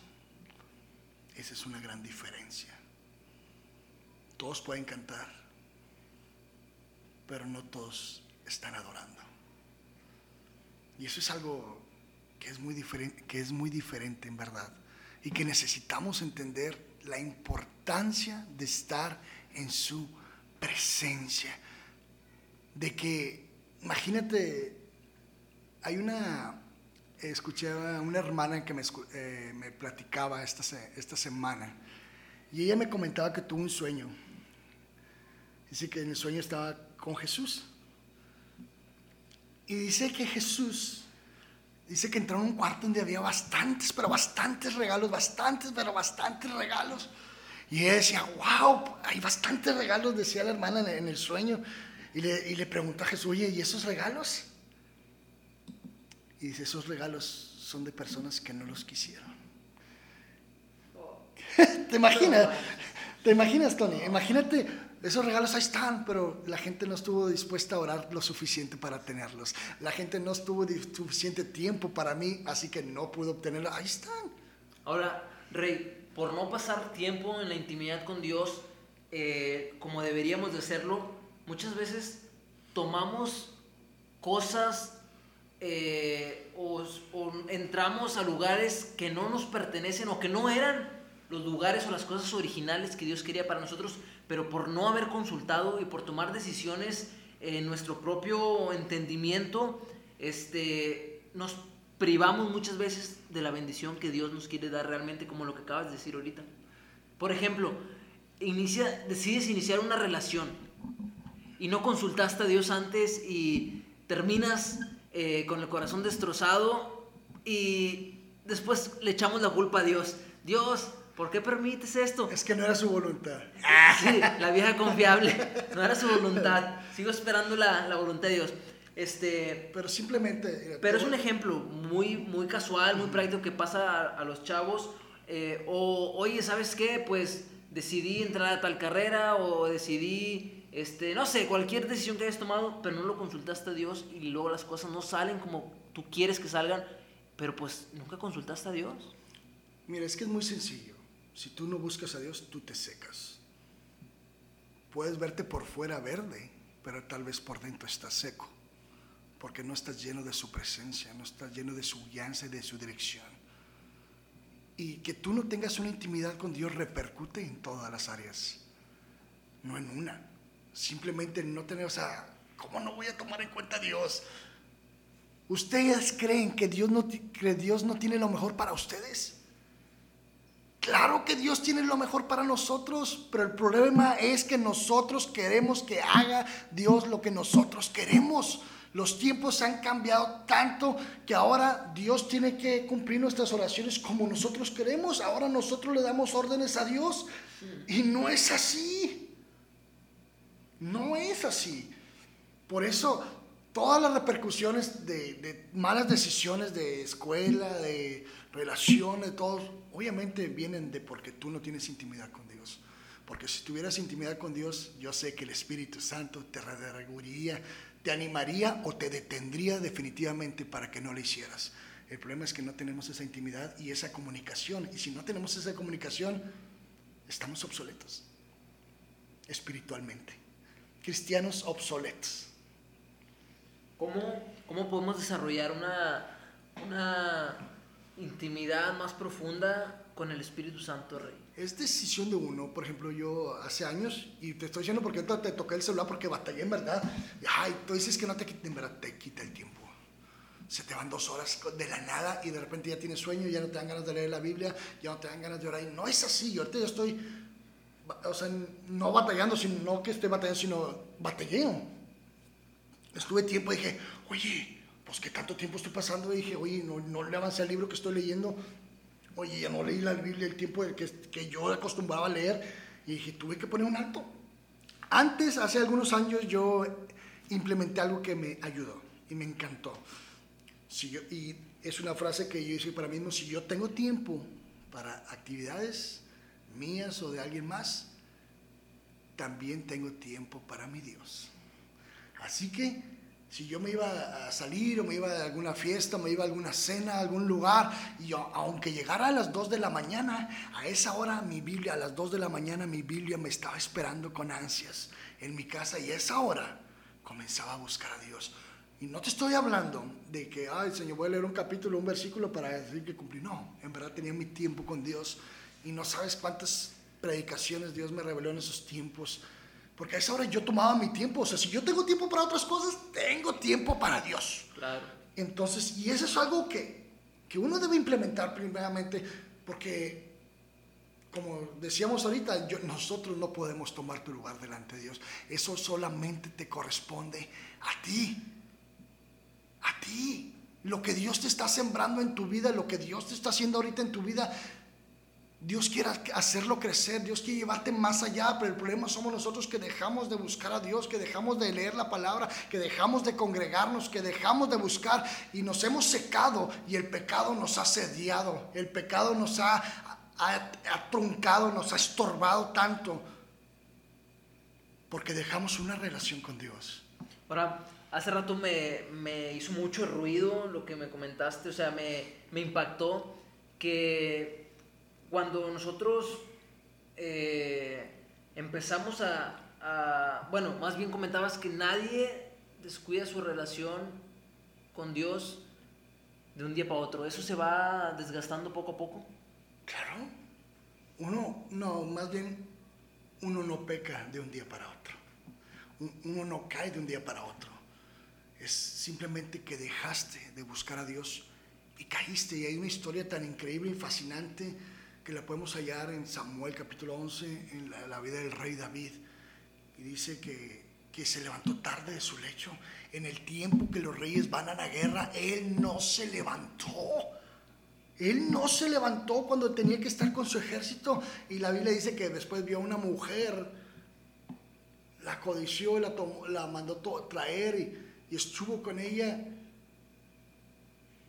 Esa es una gran diferencia. Todos pueden cantar, pero no todos están adorando. Y eso es algo que es muy diferente, que es muy diferente en verdad. Y que necesitamos entender la importancia de estar en su presencia. De que, imagínate, hay una, escuché a una hermana que me, eh, me platicaba esta, esta semana y ella me comentaba que tuvo un sueño Dice que en el sueño estaba con Jesús. Y dice que Jesús, dice que entró en un cuarto donde había bastantes, pero bastantes regalos, bastantes, pero bastantes regalos. Y ella decía, wow, hay bastantes regalos, decía la hermana en el sueño. Y le, y le preguntó a Jesús, oye, ¿y esos regalos? Y dice, esos regalos son de personas que no los quisieron. ¿Te imaginas? ¿Te imaginas, Tony? Imagínate esos regalos ahí están, pero la gente no estuvo dispuesta a orar lo suficiente para tenerlos. La gente no estuvo suficiente tiempo para mí, así que no pudo obtenerlos. Ahí están. Ahora, Rey, por no pasar tiempo en la intimidad con Dios eh, como deberíamos de hacerlo, muchas veces tomamos cosas eh, o entramos a lugares que no nos pertenecen o que no eran los lugares o las cosas originales que Dios quería para nosotros pero por no haber consultado y por tomar decisiones en nuestro propio entendimiento, este, nos privamos muchas veces de la bendición que Dios nos quiere dar realmente, como lo que acabas de decir ahorita. Por ejemplo, inicia, decides iniciar una relación y no consultaste a Dios antes y terminas eh, con el corazón destrozado y después le echamos la culpa a Dios. Dios, ¿Por qué permites esto? Es que no era su voluntad. Sí, la vieja confiable. No era su voluntad. Sigo esperando la, la voluntad de Dios. Este, pero simplemente... Pero es un ejemplo muy, muy casual, muy práctico que pasa a, los chavos. Eh, o, oye, ¿sabes qué? Pues decidí entrar a tal carrera o decidí, este, no sé, cualquier decisión que hayas tomado, pero no lo consultaste a Dios y luego las cosas no salen como tú quieres que salgan, pero pues nunca consultaste a Dios. Mira, es que es muy sencillo. Si tú no buscas a Dios, tú te secas. Puedes verte por fuera verde, pero tal vez por dentro estás seco, porque no estás lleno de su presencia, no estás lleno de su guianza y de su dirección. Y que tú no tengas una intimidad con Dios repercute en todas las áreas, no en una. Simplemente no tener, o sea, ¿cómo no voy a tomar en cuenta a Dios? ¿Ustedes creen que Dios no, que Dios no tiene lo mejor para ustedes? Claro que Dios tiene lo mejor para nosotros, pero el problema es que nosotros queremos que haga Dios lo que nosotros queremos. Los tiempos han cambiado tanto que ahora Dios tiene que cumplir nuestras oraciones como nosotros queremos. Ahora nosotros le damos órdenes a Dios y no es así. No es así. Por eso todas las repercusiones de, malas decisiones de escuela, de relaciones, de todos obviamente vienen de porque tú no tienes intimidad con Dios. Porque si tuvieras intimidad con Dios, yo sé que el Espíritu Santo te redarguiría, te animaría o te detendría definitivamente para que no lo hicieras. El problema es que no tenemos esa intimidad y esa comunicación. Y si no tenemos esa comunicación, estamos obsoletos espiritualmente. Cristianos obsoletos. ¿Cómo, cómo podemos desarrollar una, una intimidad más profunda con el Espíritu Santo, Rey? Es decisión de uno. Por ejemplo, yo hace años, y te estoy diciendo porque te toqué el celular porque batallé en verdad. Ay, tú dices que no te quita, en verdad te quita el tiempo. Se te van dos horas de la nada y de repente ya tienes sueño, ya no te dan ganas de leer la Biblia, ya no te dan ganas de orar. Y no es así. Yo ahorita yo estoy, o sea, no batallando, sino que esté batallando, sino batalleo estuve tiempo y dije, oye, pues qué tanto tiempo estoy pasando. Y dije, oye, no, no le avancé al libro que estoy leyendo. Oye, ya no leí la Biblia el tiempo que, que yo acostumbraba a leer. Y dije, tuve que poner un alto. Antes, hace algunos años, yo implementé algo que me ayudó y me encantó. Si yo, y es una frase que yo hice para mí mismo, si yo tengo tiempo para actividades mías o de alguien más, también tengo tiempo para mi Dios. Así que si yo me iba a salir o me iba a alguna fiesta, me iba a alguna cena, a algún lugar, y yo, aunque llegara a las 2 de la mañana, a esa hora mi Biblia, a las 2 de la mañana mi Biblia me estaba esperando con ansias en mi casa y a esa hora comenzaba a buscar a Dios. Y no te estoy hablando de que, ay Señor, voy a leer un capítulo, un versículo para decir que cumplí. No, en verdad tenía mi tiempo con Dios y no sabes cuántas predicaciones Dios me reveló en esos tiempos porque a esa hora yo tomaba mi tiempo. O sea, si yo tengo tiempo para otras cosas, tengo tiempo para Dios. Claro. Entonces, y eso es algo que, que uno debe implementar primeramente, porque, como decíamos ahorita, nosotros no podemos tomar tu lugar delante de Dios. Eso solamente te corresponde a ti. A ti. Lo que Dios te está sembrando en tu vida, lo que Dios te está haciendo ahorita en tu vida, Dios quiere hacerlo crecer, Dios quiere llevarte más allá, pero el problema somos nosotros que dejamos de buscar a Dios, que dejamos de leer la palabra, que dejamos de congregarnos, que dejamos de buscar y nos hemos secado y el pecado nos ha sediado, el pecado nos ha, ha, truncado, nos ha estorbado tanto, porque dejamos una relación con Dios. Ahora, hace rato me, me hizo mucho ruido lo que me comentaste, o sea, me, me impactó que cuando nosotros eh, empezamos a, bueno, más bien comentabas que nadie descuida su relación con Dios de un día para otro. ¿Eso se va desgastando poco a poco? Claro. Uno, no, más bien, uno no peca de un día para otro. Uno no cae de un día para otro. Es simplemente que dejaste de buscar a Dios y caíste. Y hay una historia tan increíble y fascinante que la podemos hallar en Samuel capítulo 11, en la, vida del rey David. Y dice que, que se levantó tarde de su lecho. En el tiempo que los reyes van a la guerra, él no se levantó. Él no se levantó cuando tenía que estar con su ejército. Y la Biblia dice que después vio a una mujer, la codició, la, la mandó traer y, y estuvo con ella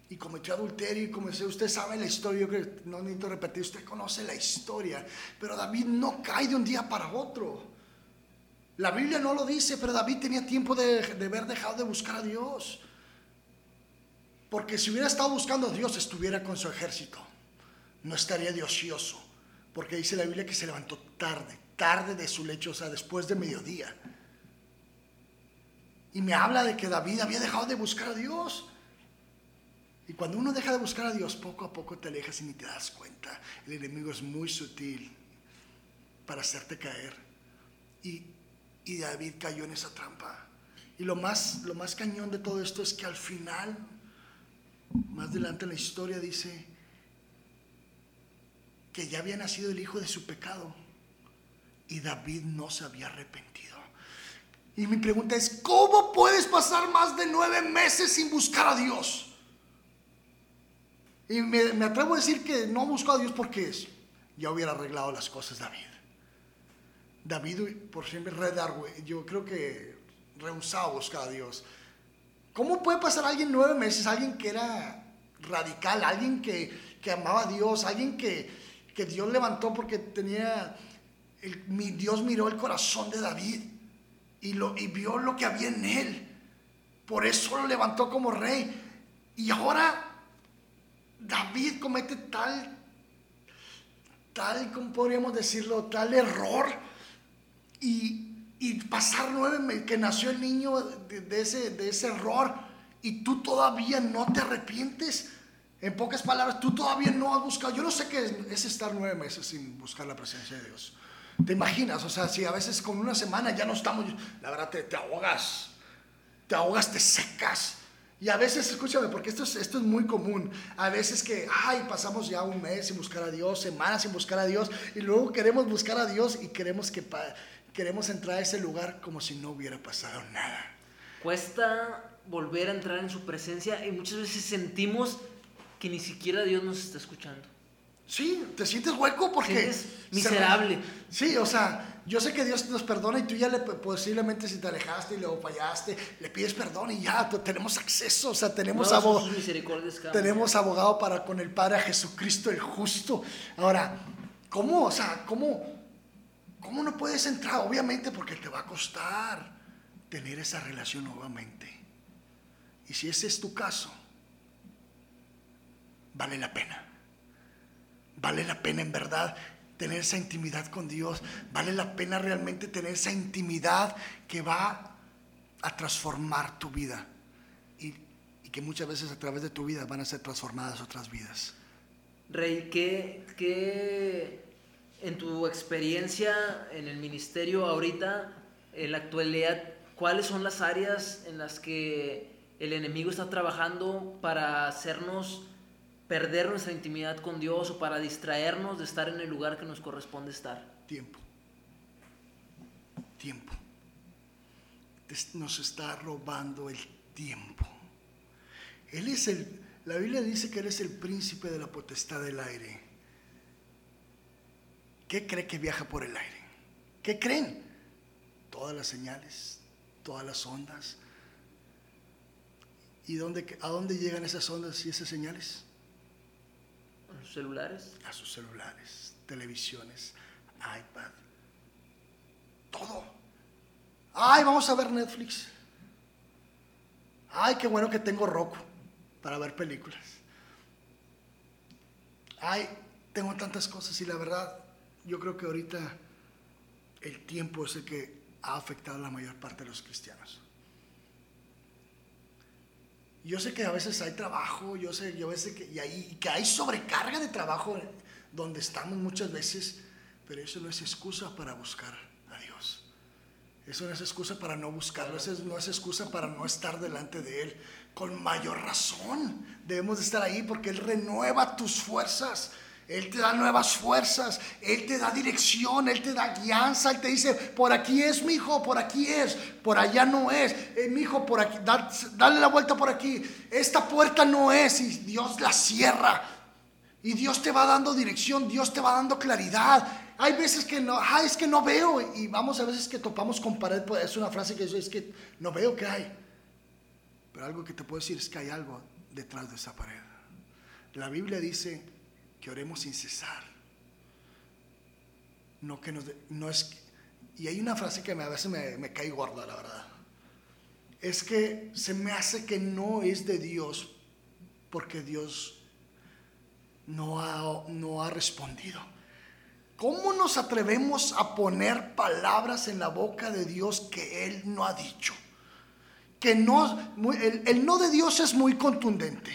y cometió adulterio y comenzó, usted sabe la historia, yo creo que no necesito repetir, usted conoce la historia, pero David no cae de un día para otro. La Biblia no lo dice, pero David tenía tiempo de, de haber dejado de buscar a Dios. Porque si hubiera estado buscando a Dios, estuviera con su ejército. No estaría de ocioso. Porque dice la Biblia que se levantó tarde, tarde de su lecho, o sea, después de mediodía. Y me habla de que David había dejado de buscar a Dios. Y cuando uno deja de buscar a Dios, poco a poco te alejas y ni te das cuenta. El enemigo es muy sutil para hacerte caer. Y, David cayó en esa trampa. Y lo más, lo más cañón de todo esto es que al final, más adelante en la historia dice que ya había nacido el hijo de su pecado y David no se había arrepentido. Y mi pregunta es, ¿cómo puedes pasar más de nueve meses sin buscar a Dios? Y me, atrevo a decir que no buscó a Dios porque es, ya hubiera arreglado las cosas David. David, por siempre, yo creo que rehusaba buscar a Dios. ¿Cómo puede pasar alguien nueve meses, alguien que era radical, alguien que, que amaba a Dios, alguien que, que Dios levantó porque tenía, mi Dios miró el corazón de David y, lo, y vio lo que había en él. Por eso lo levantó como rey. Y ahora David comete tal, tal, como podríamos decirlo, tal error y y pasar nueve meses, que nació el niño de, ese, de ese error y tú todavía no te arrepientes. En pocas palabras, tú todavía no has buscado. Yo no sé qué es, es estar nueve meses sin buscar la presencia de Dios. ¿Te imaginas? O sea, si a veces con una semana ya no estamos, la verdad te ahogas, te ahogas, te secas. Y a veces, escúchame, porque esto es, esto es muy común. A veces que, ay, pasamos ya un mes sin buscar a Dios, semanas sin buscar a Dios, y luego queremos buscar a Dios y queremos, que queremos entrar a ese lugar como si no hubiera pasado nada. Cuesta volver a entrar en su presencia y muchas veces sentimos que ni siquiera Dios nos está escuchando. Sí, te sientes hueco porque... Es miserable. Sí, o sea, yo sé que Dios nos perdona y tú ya le, posiblemente si te alejaste y luego fallaste, le pides perdón y ya tenemos acceso, o sea, tenemos, abogado, tenemos abogado para con el Padre Jesucristo el justo. Ahora, ¿cómo? O sea, ¿cómo, ¿cómo no puedes entrar? Obviamente porque te va a costar tener esa relación nuevamente. Y si ese es tu caso, vale la pena. Vale la pena en verdad tener esa intimidad con Dios. Vale la pena realmente tener esa intimidad que va a transformar tu vida. Y, que muchas veces a través de tu vida van a ser transformadas otras vidas. Rey, ¿qué, qué en tu experiencia en el ministerio ahorita, en la actualidad, cuáles son las áreas en las que el enemigo está trabajando para hacernos perder nuestra intimidad con Dios o para distraernos de estar en el lugar que nos corresponde estar? Tiempo. Tiempo. Nos está robando el tiempo. Él es el, la Biblia dice que Él es el príncipe de la potestad del aire. ¿Qué cree que viaja por el aire? ¿Qué creen? Todas las señales, todas las ondas. ¿Y dónde, a dónde llegan esas ondas y esas señales? ¿A sus celulares? A sus celulares, televisiones, iPad, todo. Ay, vamos a ver Netflix. Ay, qué bueno que tengo Roku para ver películas. Ay, tengo tantas cosas y la verdad, yo creo que ahorita el tiempo es el que ha afectado a la mayor parte de los cristianos. Yo sé que a veces hay trabajo, yo sé, yo sé que, y hay, que hay sobrecarga de trabajo donde estamos muchas veces, pero eso no es excusa para buscar a Dios. Eso no es excusa para no buscarlo, eso no es excusa para no estar delante de Él. Con mayor razón debemos de estar ahí porque Él renueva tus fuerzas. Él te da nuevas fuerzas, Él te da dirección, Él te da guianza, Él te dice, por aquí es mi hijo, por aquí es, por allá no es, eh, mi hijo, por aquí, dale la vuelta por aquí, esta puerta no es y Dios la cierra. Y Dios te va dando dirección, Dios te va dando claridad. Hay veces que no, ah, es que no veo y vamos a veces que topamos con pared, pues, es una frase que es que no veo que hay. Pero algo que te puedo decir es que hay algo detrás de esa pared. La Biblia dice que oremos sin cesar. No que nos, no es, y hay una frase que a veces me, me cae gorda, la verdad. Es que se me hace que no es de Dios porque Dios no ha, no ha respondido. ¿Cómo nos atrevemos a poner palabras en la boca de Dios que Él no ha dicho? Que no, el, el no de Dios es muy contundente.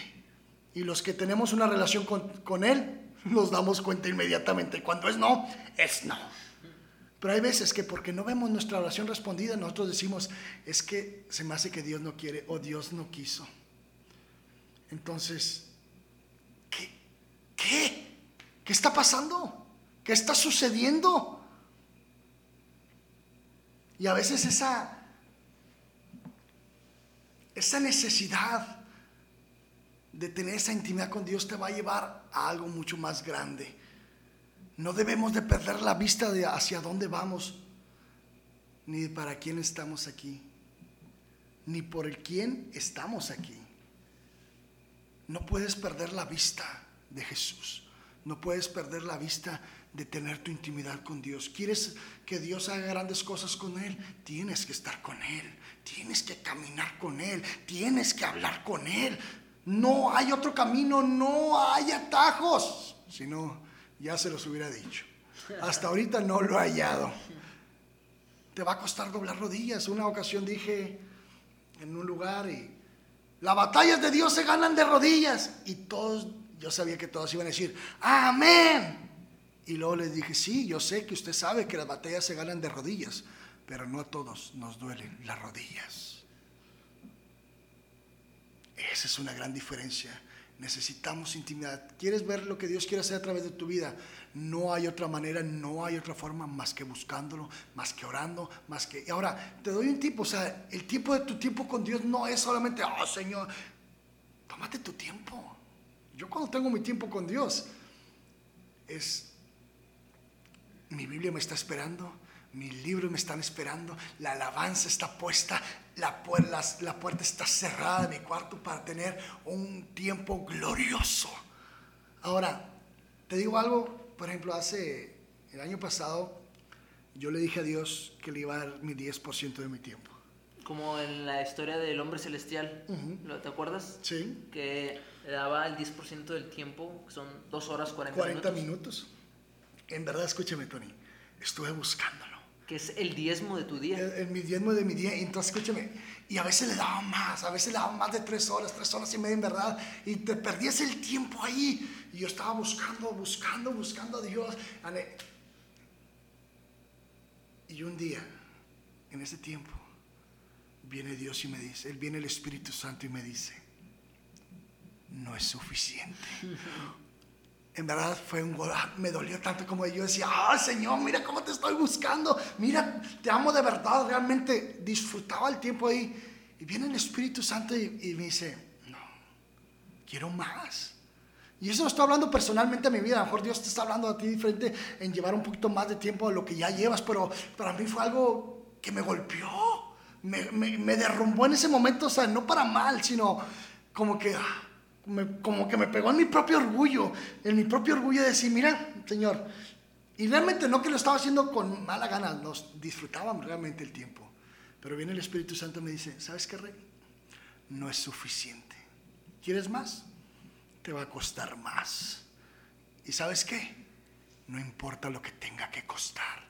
Y los que tenemos una relación con, con Él, nos damos cuenta inmediatamente. Cuando es no, es no. Pero hay veces que porque no vemos nuestra oración respondida, nosotros decimos, es que se me hace que Dios no quiere o Dios no quiso. Entonces, ¿qué? ¿Qué? ¿Qué está pasando? ¿Qué está sucediendo? Y a veces esa, esa necesidad de tener esa intimidad con Dios te va a llevar a algo mucho más grande. No debemos de perder la vista de hacia dónde vamos, ni para quién estamos aquí, ni por el quién estamos aquí. No puedes perder la vista de Jesús. No puedes perder la vista de tener tu intimidad con Dios. ¿Quieres que Dios haga grandes cosas con Él? Tienes que estar con Él. Tienes que caminar con Él. Tienes que hablar con Él. No hay otro camino, no hay atajos. Si no, ya se los hubiera dicho. Hasta ahorita no lo he hallado. te va a costar doblar rodillas. Una ocasión dije en un lugar y las batallas de Dios se ganan de rodillas. Y todos, yo sabía que todos iban a decir, amén. Y luego les dije, sí, yo sé que usted sabe que las batallas se ganan de rodillas, pero no a todos nos duelen las rodillas. Esa es una gran diferencia. Necesitamos intimidad. ¿Quieres ver lo que Dios quiere hacer a través de tu vida? No hay otra manera, no hay otra forma más que buscándolo, más que orando, más que... Y ahora, te doy un tiempo, o sea, el tiempo de tu tiempo con Dios no es solamente, oh Señor, tómate tu tiempo. Yo cuando tengo mi tiempo con Dios, es, mi Biblia me está esperando, mis libros me están esperando, la alabanza está puesta, la, puerta, la puerta está cerrada de mi cuarto para tener un tiempo glorioso. Ahora, te digo algo, por ejemplo, hace el año pasado yo le dije a Dios que le iba a dar mi 10% de mi tiempo. Como en la historia del hombre celestial, ¿te acuerdas? Sí. Que le daba el 10% del tiempo, que son 2 horas 40, 40 minutos. En verdad, escúchame, Tony, estuve buscándolo que es el diezmo de tu día. El, mi diezmo de mi día. Entonces, escúchame, y a veces le daba más, a veces le daba más de tres horas, tres horas y media en verdad, y te perdías el tiempo ahí. Y yo estaba buscando, buscando, buscando a Dios. Y un día, en ese tiempo, viene Dios y me dice, Él viene el Espíritu Santo y me dice, no es suficiente en verdad fue un gol, me dolió tanto como yo decía, ah, Señor, mira cómo te estoy buscando, mira, te amo de verdad, realmente disfrutaba el tiempo ahí. Y viene el Espíritu Santo y, me dice, no, quiero más. Y eso no estoy hablando personalmente a mi vida, a lo mejor Dios te está hablando a ti diferente en llevar un poquito más de tiempo de lo que ya llevas, pero para mí fue algo que me golpeó, me, me, me derrumbó en ese momento, o sea, no para mal, sino como que... Ah, como que me pegó en mi propio orgullo, en mi propio orgullo de decir, mira, Señor, y realmente no que lo estaba haciendo con mala gana, nos disfrutábamos realmente el tiempo. Pero viene el Espíritu Santo y me dice, ¿sabes qué, Rey? No es suficiente. ¿Quieres más? Te va a costar más. ¿Y sabes qué? No importa lo que tenga que costar.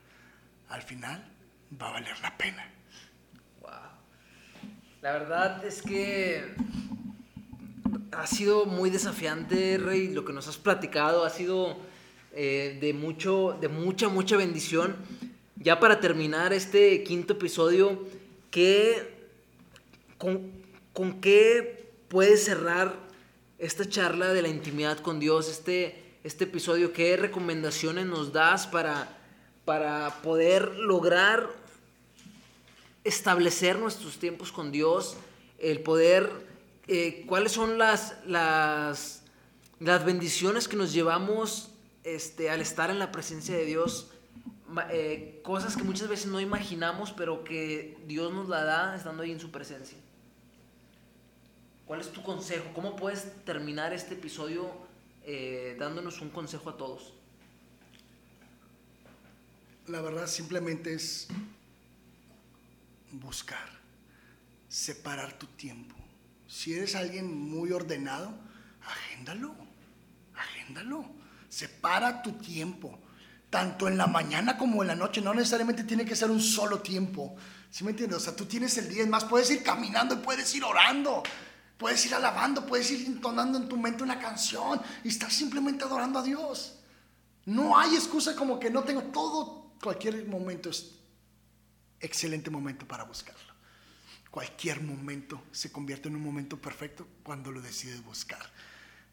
Al final va a valer la pena. Wow. La verdad es que ha sido muy desafiante, Rey, lo que nos has platicado ha sido eh, de, mucho, de mucha, mucha bendición. Ya para terminar este quinto episodio, ¿qué, con, ¿con qué puedes cerrar esta charla de la intimidad con Dios, este, este episodio? ¿Qué recomendaciones nos das para, para poder lograr establecer nuestros tiempos con Dios, el poder eh, cuáles son las, las, las, bendiciones que nos llevamos este, al estar en la presencia de Dios. Eh, cosas que muchas veces no imaginamos, pero que Dios nos la da estando ahí en su presencia. ¿Cuál es tu consejo? ¿Cómo puedes terminar este episodio eh, dándonos un consejo a todos? La verdad simplemente es buscar, separar tu tiempo si eres alguien muy ordenado, agéndalo, agéndalo. Separa tu tiempo, tanto en la mañana como en la noche. No necesariamente tiene que ser un solo tiempo. ¿Sí me entiendes? O sea, tú tienes el día, es más, puedes ir caminando y puedes ir orando. Puedes ir alabando, puedes ir entonando en tu mente una canción y estar simplemente adorando a Dios. No hay excusa como que no tengo todo, cualquier momento es excelente momento para buscarlo. Cualquier momento se convierte en un momento perfecto cuando lo decides buscar.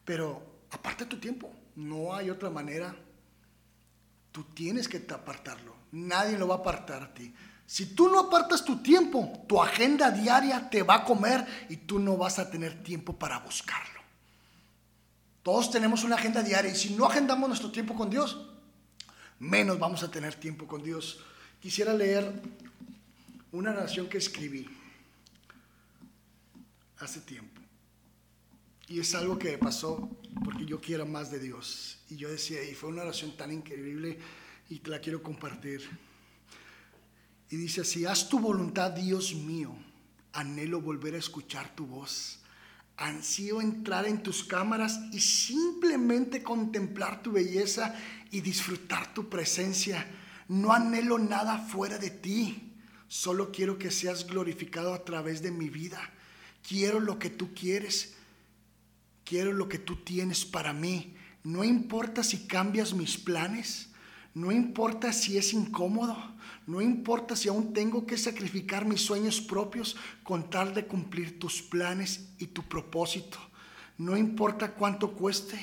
Pero aparta tu tiempo, no hay otra manera. Tú tienes que apartarlo, nadie lo va a apartar a ti. Si tú no apartas tu tiempo, tu agenda diaria te va a comer y tú no vas a tener tiempo para buscarlo. Todos tenemos una agenda diaria y si no agendamos nuestro tiempo con Dios, menos vamos a tener tiempo con Dios. Quisiera leer una oración que escribí hace tiempo. Y es algo que pasó porque yo quiero más de Dios. Y yo decía, y fue una oración tan increíble y te la quiero compartir. Y dice así, haz tu voluntad, Dios mío. Anhelo volver a escuchar tu voz. Ansío entrar en tus cámaras y simplemente contemplar tu belleza y disfrutar tu presencia. No anhelo nada fuera de ti. Solo quiero que seas glorificado a través de mi vida. Quiero lo que tú quieres. Quiero lo que tú tienes para mí. No importa si cambias mis planes. No importa si es incómodo. No importa si aún tengo que sacrificar mis sueños propios con tal de cumplir tus planes y tu propósito. No importa cuánto cueste.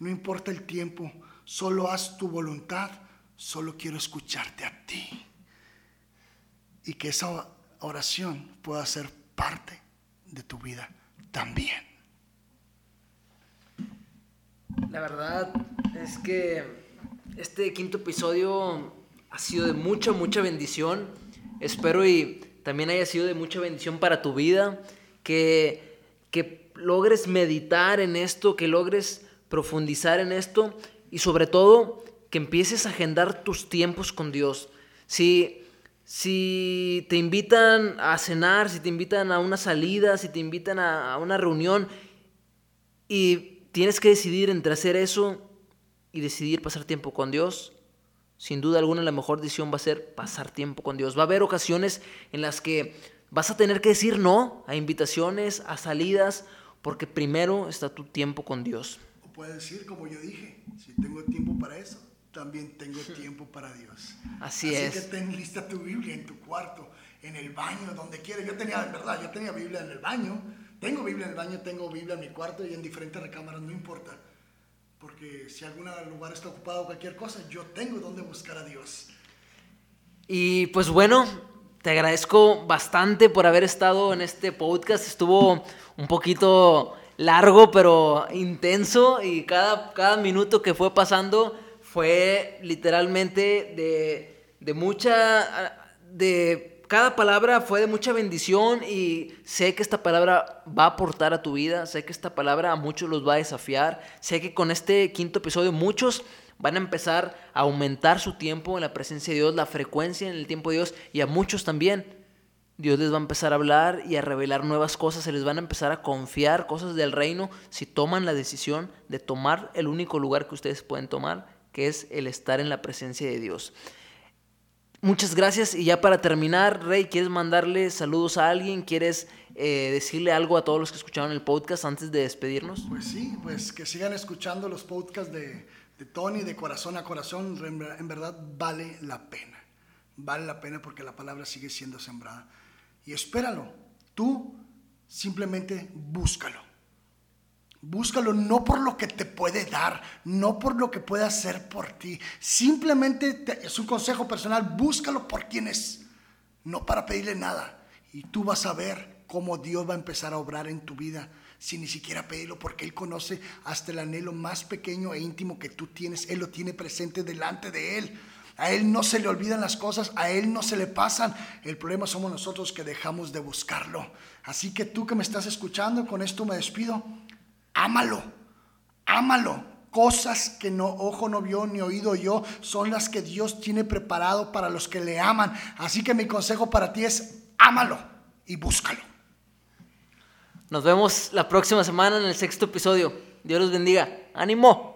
No importa el tiempo. Solo haz tu voluntad. Solo quiero escucharte a ti y que esa oración pueda ser parte de tu vida también. La verdad es que este quinto episodio ha sido de mucha, mucha bendición. Espero y también haya sido de mucha bendición para tu vida. Que, que logres meditar en esto, que logres profundizar en esto y sobre todo que empieces a agendar tus tiempos con Dios. Si si te invitan a cenar, si te invitan a una salida, si te invitan a, una reunión y tienes que decidir entre hacer eso y decidir pasar tiempo con Dios, sin duda alguna la mejor decisión va a ser pasar tiempo con Dios. Va a haber ocasiones en las que vas a tener que decir no a invitaciones, a salidas, porque primero está tu tiempo con Dios. O puedes decir, como yo dije, si tengo tiempo para eso, también tengo tiempo para Dios. Así, es. Así que ten lista tu Biblia en tu cuarto, en el baño, donde quieras. Yo tenía, en verdad, yo tenía Biblia en el baño. Tengo Biblia en el baño, tengo Biblia en mi cuarto y en diferentes recámaras, no importa. Porque si algún lugar está ocupado o cualquier cosa, yo tengo donde buscar a Dios. Y pues bueno, te agradezco bastante por haber estado en este podcast. Estuvo un poquito largo, pero intenso y cada, cada minuto que fue pasando fue literalmente de, de mucha, de cada palabra fue de mucha bendición y sé que esta palabra va a aportar a tu vida, sé que esta palabra a muchos los va a desafiar, sé que con este quinto episodio muchos van a empezar a aumentar su tiempo en la presencia de Dios, la frecuencia en el tiempo de Dios y a muchos también. Dios les va a empezar a hablar y a revelar nuevas cosas, se les van a empezar a confiar cosas del reino si toman la decisión de tomar el único lugar que ustedes pueden tomar que es el estar en la presencia de Dios. Muchas gracias y ya para terminar, Rey, ¿quieres mandarle saludos a alguien? ¿Quieres eh, decirle algo a todos los que escucharon el podcast antes de despedirnos? Pues sí, pues que sigan escuchando los podcasts de, de Tony, de corazón a corazón, en verdad vale la pena. Vale la pena porque la palabra sigue siendo sembrada. Y espéralo, tú simplemente búscalo. Búscalo no por lo que te puede dar, no por lo que puede hacer por ti. Simplemente es un consejo personal, búscalo por quien es, no para pedirle nada. Y tú vas a ver cómo Dios va a empezar a obrar en tu vida sin ni siquiera pedirlo, porque Él conoce hasta el anhelo más pequeño e íntimo que tú tienes. Él lo tiene presente delante de Él. A Él no se le olvidan las cosas, a Él no se le pasan. El problema somos nosotros que dejamos de buscarlo. Así que tú que me estás escuchando, con esto me despido ámalo, ámalo. Cosas que no ojo no vio ni oído yo son las que Dios tiene preparado para los que le aman. Así que mi consejo para ti es ámalo y búscalo. Nos vemos la próxima semana en el sexto episodio. Dios los bendiga. ¡Ánimo!